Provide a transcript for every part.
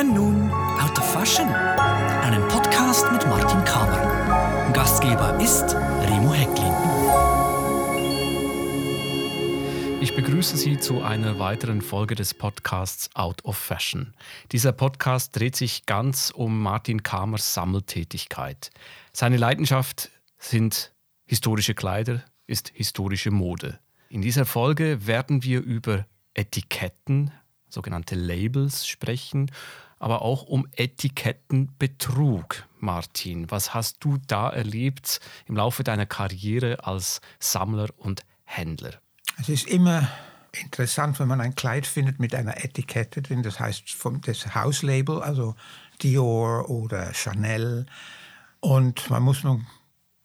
hören nun Out of Fashion, einen Podcast mit Martin Kamer. Gastgeber ist Remo Hecklin. Ich begrüße Sie zu einer weiteren Folge des Podcasts Out of Fashion. Dieser Podcast dreht sich ganz um Martin Kamers Sammeltätigkeit. Seine Leidenschaft sind historische Kleider, ist historische Mode. In dieser Folge werden wir über Etiketten, sogenannte Labels sprechen, aber auch um Etikettenbetrug. Martin, was hast du da erlebt im Laufe deiner Karriere als Sammler und Händler? Es ist immer interessant, wenn man ein Kleid findet mit einer Etikette drin, das heißt vom das Hauslabel, also Dior oder Chanel. Und man muss nun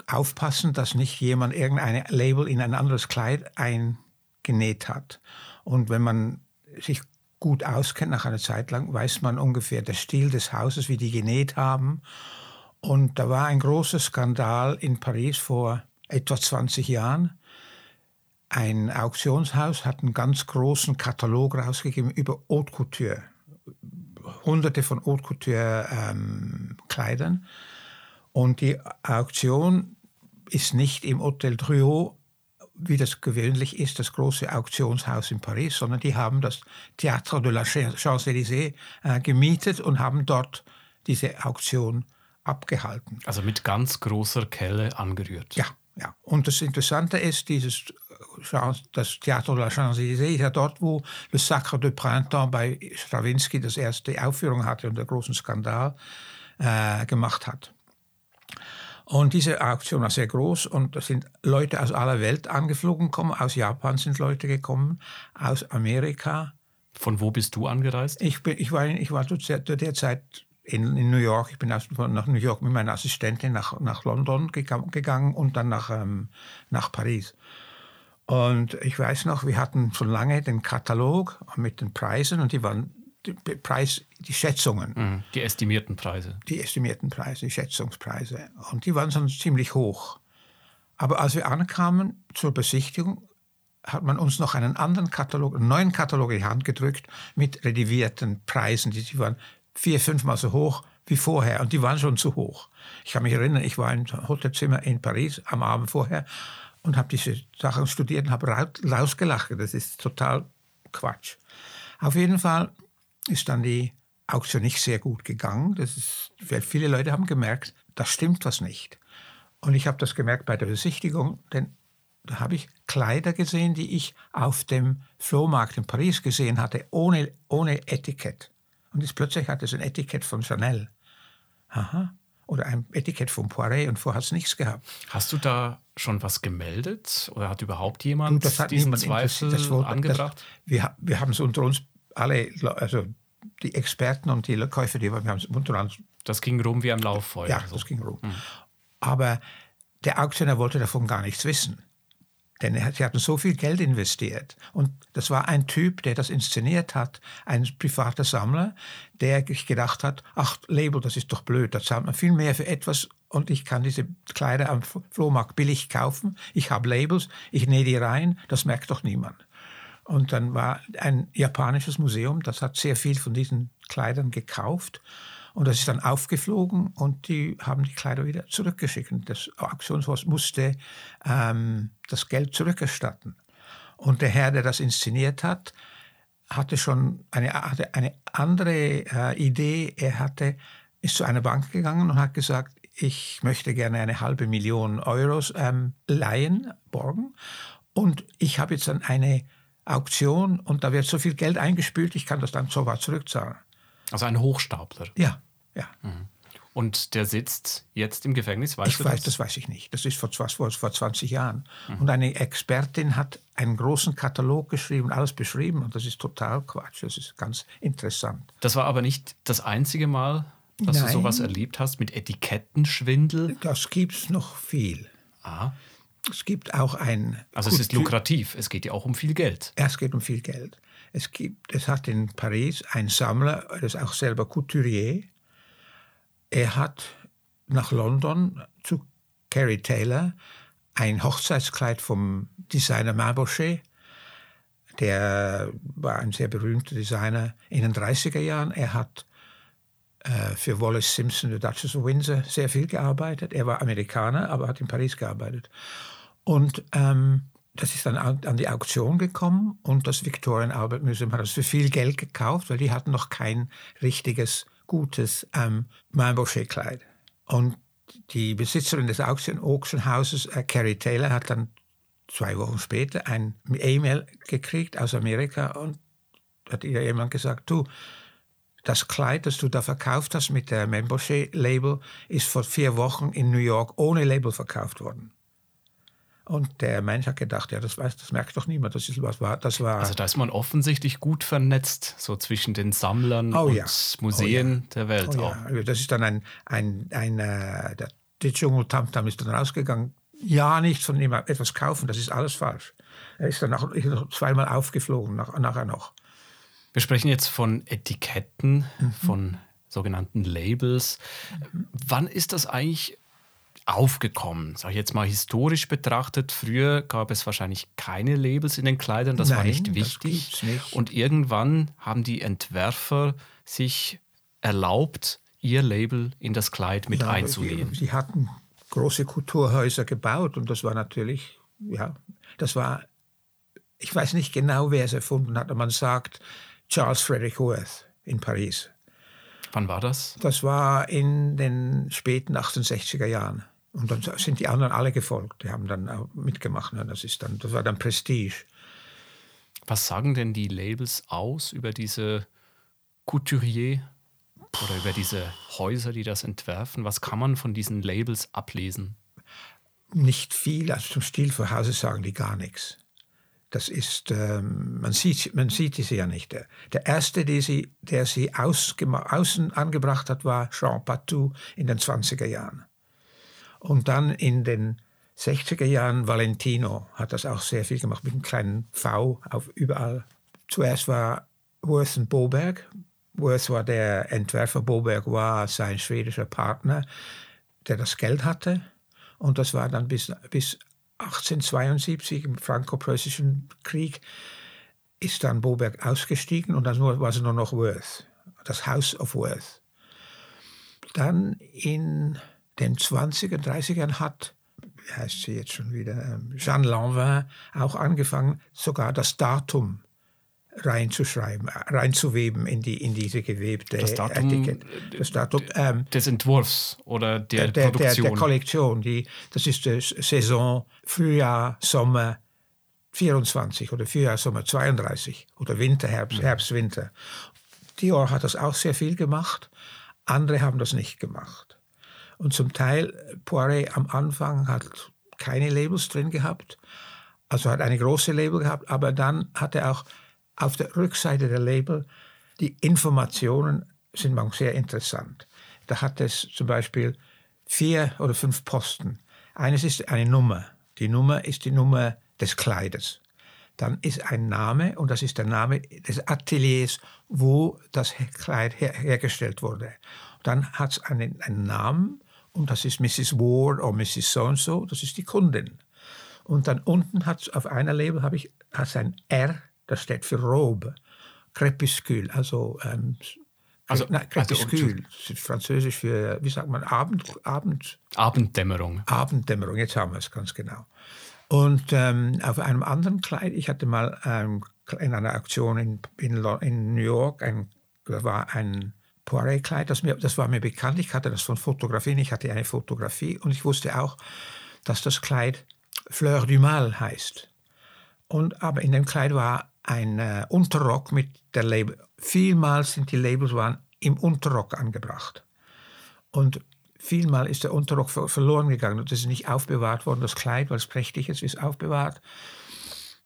aufpassen, dass nicht jemand irgendein Label in ein anderes Kleid eingenäht hat. Und wenn man sich gut auskennt nach einer Zeit lang, weiß man ungefähr der Stil des Hauses, wie die genäht haben. Und da war ein großer Skandal in Paris vor etwa 20 Jahren. Ein Auktionshaus hat einen ganz großen Katalog rausgegeben über Haute Couture. Hunderte von Haute Couture ähm. Und die Auktion ist nicht im Hotel Drouot, wie das gewöhnlich ist, das große Auktionshaus in Paris, sondern die haben das Théâtre de la Champs-Élysées äh, gemietet und haben dort diese Auktion abgehalten. Also mit ganz großer Kelle angerührt. Ja, ja. Und das Interessante ist, dieses das Théâtre de la Champs-Élysées ist ja dort, wo Le Sacre de Printemps bei Stravinsky das erste Aufführung hatte und der großen Skandal äh, gemacht hat. Und diese Auktion war sehr groß und da sind Leute aus aller Welt angeflogen gekommen. Aus Japan sind Leute gekommen, aus Amerika. Von wo bist du angereist? Ich, bin, ich war, ich war zu der Zeit in, in, New York. Ich bin aus, nach New York mit meiner Assistentin nach, nach London gegangen und dann nach, ähm, nach Paris. Und ich weiß noch, wir hatten schon lange den Katalog mit den Preisen und die waren die Preis, die Schätzungen. Mhm, die estimierten Preise. Die estimierten Preise, die Schätzungspreise. Und die waren schon ziemlich hoch. Aber als wir ankamen zur Besichtigung, hat man uns noch einen anderen Katalog, einen neuen Katalog in die Hand gedrückt mit redivierten Preisen. Die, die waren vier, fünfmal so hoch wie vorher und die waren schon zu hoch. Ich kann mich erinnern, ich war im Hotelzimmer in Paris am Abend vorher und habe diese Sachen studiert und habe rausgelacht. Das ist total Quatsch. Auf jeden Fall ist dann die Auktion nicht sehr gut gegangen. Das ist, viele Leute haben gemerkt, da stimmt was nicht. Und ich habe das gemerkt bei der Besichtigung, denn da habe ich Kleider gesehen, die ich auf dem Flohmarkt in Paris gesehen hatte, ohne, ohne Etikett. Und jetzt plötzlich hatte es ein Etikett von Chanel. Aha. Oder ein Etikett von Poiret und vorher hat es nichts gehabt. Hast du da schon was gemeldet? Oder hat überhaupt jemand das hat diesen niemand Zweifel das wurde, angebracht? Das, wir, wir haben es unter uns alle, also die Experten und die Käufer, die wir haben es. Das ging rum wie ein Lauffeuer. Ja, das ging rum. Mhm. Aber der Auktionär wollte davon gar nichts wissen. Denn sie hatten so viel Geld investiert. Und das war ein Typ, der das inszeniert hat, ein privater Sammler, der sich gedacht hat, ach, Label, das ist doch blöd, da zahlt man viel mehr für etwas und ich kann diese Kleider am Flohmarkt billig kaufen. Ich habe Labels, ich nähe die rein, das merkt doch niemand. Und dann war ein japanisches Museum, das hat sehr viel von diesen Kleidern gekauft. Und das ist dann aufgeflogen und die haben die Kleider wieder zurückgeschickt. Das Auktionshaus musste ähm, das Geld zurückerstatten. Und der Herr, der das inszeniert hat, hatte schon eine, hatte eine andere äh, Idee. Er hatte, ist zu einer Bank gegangen und hat gesagt, ich möchte gerne eine halbe Million Euros ähm, leihen, borgen. Und ich habe jetzt dann eine Auktion und da wird so viel Geld eingespült, ich kann das dann sofort zurückzahlen. Also ein Hochstapler. Ja, ja. Mhm. Und der sitzt jetzt im Gefängnis, weißt ich du weiß, das? das weiß ich nicht. Das ist vor, vor, vor 20 Jahren. Mhm. Und eine Expertin hat einen großen Katalog geschrieben, alles beschrieben. Und das ist total Quatsch. Das ist ganz interessant. Das war aber nicht das einzige Mal, dass Nein. du sowas erlebt hast mit Etikettenschwindel? Das gibt es noch viel. Ah. Es gibt auch ein. Also es ist lukrativ, es geht ja auch um viel Geld. Es geht um viel Geld. Es, gibt, es hat in Paris einen Sammler, der ist auch selber Couturier. Er hat nach London zu Carrie Taylor ein Hochzeitskleid vom Designer Mabochet. Der war ein sehr berühmter Designer in den 30er Jahren. Er hat äh, für Wallace Simpson, der Duchess of Windsor, sehr viel gearbeitet. Er war Amerikaner, aber hat in Paris gearbeitet. Und ähm, das ist dann an die Auktion gekommen und das Victorian Albert Museum hat das für viel Geld gekauft, weil die hatten noch kein richtiges, gutes ähm, Mainbochet-Kleid. Und die Besitzerin des Houses, äh, Carrie Taylor, hat dann zwei Wochen später ein E-Mail gekriegt aus Amerika und hat ihr jemand gesagt, du, das Kleid, das du da verkauft hast mit der Membership-Label, ist vor vier Wochen in New York ohne Label verkauft worden. Und der Mensch hat gedacht, ja, das weiß, das merkt doch niemand. Das ist was war, das war. Also da ist man offensichtlich gut vernetzt, so zwischen den Sammlern oh, und ja. Museen oh, ja. der Welt oh, auch. Ja. Das ist dann ein, ein, ein äh, der, der Dschungel-Tamtam ist dann rausgegangen. Ja, nicht von ihm etwas kaufen, das ist alles falsch. Er ist dann auch zweimal aufgeflogen, nach, nachher noch. Wir sprechen jetzt von Etiketten, mhm. von sogenannten Labels. Mhm. Wann ist das eigentlich aufgekommen? Sag ich jetzt mal historisch betrachtet. Früher gab es wahrscheinlich keine Labels in den Kleidern, das Nein, war nicht wichtig. Nicht. Und irgendwann haben die Entwerfer sich erlaubt, ihr Label in das Kleid mit ja, einzunehmen. Sie hatten große Kulturhäuser gebaut und das war natürlich, ja, das war, ich weiß nicht genau, wer es erfunden hat, aber man sagt Charles Frederick Worth in Paris. Wann war das? Das war in den späten 1860er Jahren. Und dann sind die anderen alle gefolgt. Die haben dann auch mitgemacht. Das, ist dann, das war dann Prestige. Was sagen denn die Labels aus über diese Couturier oder über diese Häuser, die das entwerfen? Was kann man von diesen Labels ablesen? Nicht viel. Also zum Stilverhause sagen die gar nichts. Das ist, ähm, man, sieht, man sieht sie ja nicht. Der erste, der sie, der sie außen angebracht hat, war Jean Patou in den 20er Jahren. Und dann in den 60er Jahren Valentino hat das auch sehr viel gemacht mit einem kleinen V auf überall. Zuerst war Worth und Boberg. Worth war der Entwerfer, Boberg war sein schwedischer Partner, der das Geld hatte. Und das war dann bis, bis 1872 im franco-preußischen Krieg ist dann Boberg ausgestiegen und dann war es nur noch Worth, das House of Worth. Dann in den 20er, 30ern hat, wie heißt sie jetzt schon wieder, ähm, Jeanne Lanvin auch angefangen, sogar das Datum reinzuschreiben, reinzuweben in, die, in diese gewebte das Datum, Etikette. Das Datum ähm, des Entwurfs oder der, der Produktion. Der, der Kollektion. Die, das ist die Saison Frühjahr, Sommer 24 oder Frühjahr, Sommer 32 oder Winter, Herbst, mhm. Herbst, Winter. Dior hat das auch sehr viel gemacht. Andere haben das nicht gemacht. Und zum Teil, Poiret am Anfang hat keine Labels drin gehabt, also hat eine große Label gehabt, aber dann hat er auch auf der Rückseite der Label die Informationen sind manchmal sehr interessant. Da hat es zum Beispiel vier oder fünf Posten. Eines ist eine Nummer. Die Nummer ist die Nummer des Kleides. Dann ist ein Name und das ist der Name des Ateliers, wo das Kleid her hergestellt wurde. Dann hat es einen, einen Namen und das ist Mrs. Ward oder Mrs. So-and-so, das ist die Kundin. Und dann unten hat es auf einer Label habe ich hat's ein R, das steht für Robe. Crépuscule, also ähm, also, Crépuscule, also, das ist französisch für, wie sagt man, Abend, Abend, Abenddämmerung. Abenddämmerung, jetzt haben wir es ganz genau. Und ähm, auf einem anderen Kleid, ich hatte mal ähm, in einer Aktion in, in, in New York, ein, da war ein Poiret-Kleid, das, das war mir bekannt. Ich hatte das von Fotografien, ich hatte eine Fotografie und ich wusste auch, dass das Kleid Fleur du Mal heißt. Und, aber in dem Kleid war ein äh, Unterrock mit der Label. Vielmals sind die Labels waren im Unterrock angebracht. Und vielmal ist der Unterrock verloren gegangen und es ist nicht aufbewahrt worden. Das Kleid, weil es prächtig ist, ist aufbewahrt.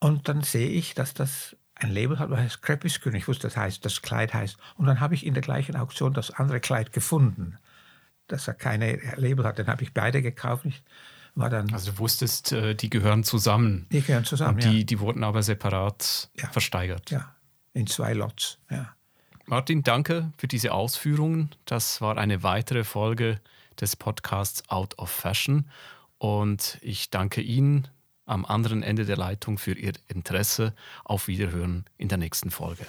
Und dann sehe ich, dass das ein Label hat, das heißt Crepuscule. Ich wusste, das heißt, das Kleid heißt. Und dann habe ich in der gleichen Auktion das andere Kleid gefunden, das er keine Label hat. Dann habe ich beide gekauft. Ich war dann also du wusstest, äh, die gehören zusammen. Die gehören zusammen, Und die, ja. die wurden aber separat ja. versteigert. Ja, in zwei Lots, ja. Martin, danke für diese Ausführungen. Das war eine weitere Folge des Podcasts Out of Fashion. Und ich danke Ihnen, am anderen Ende der Leitung für Ihr Interesse. Auf Wiederhören in der nächsten Folge.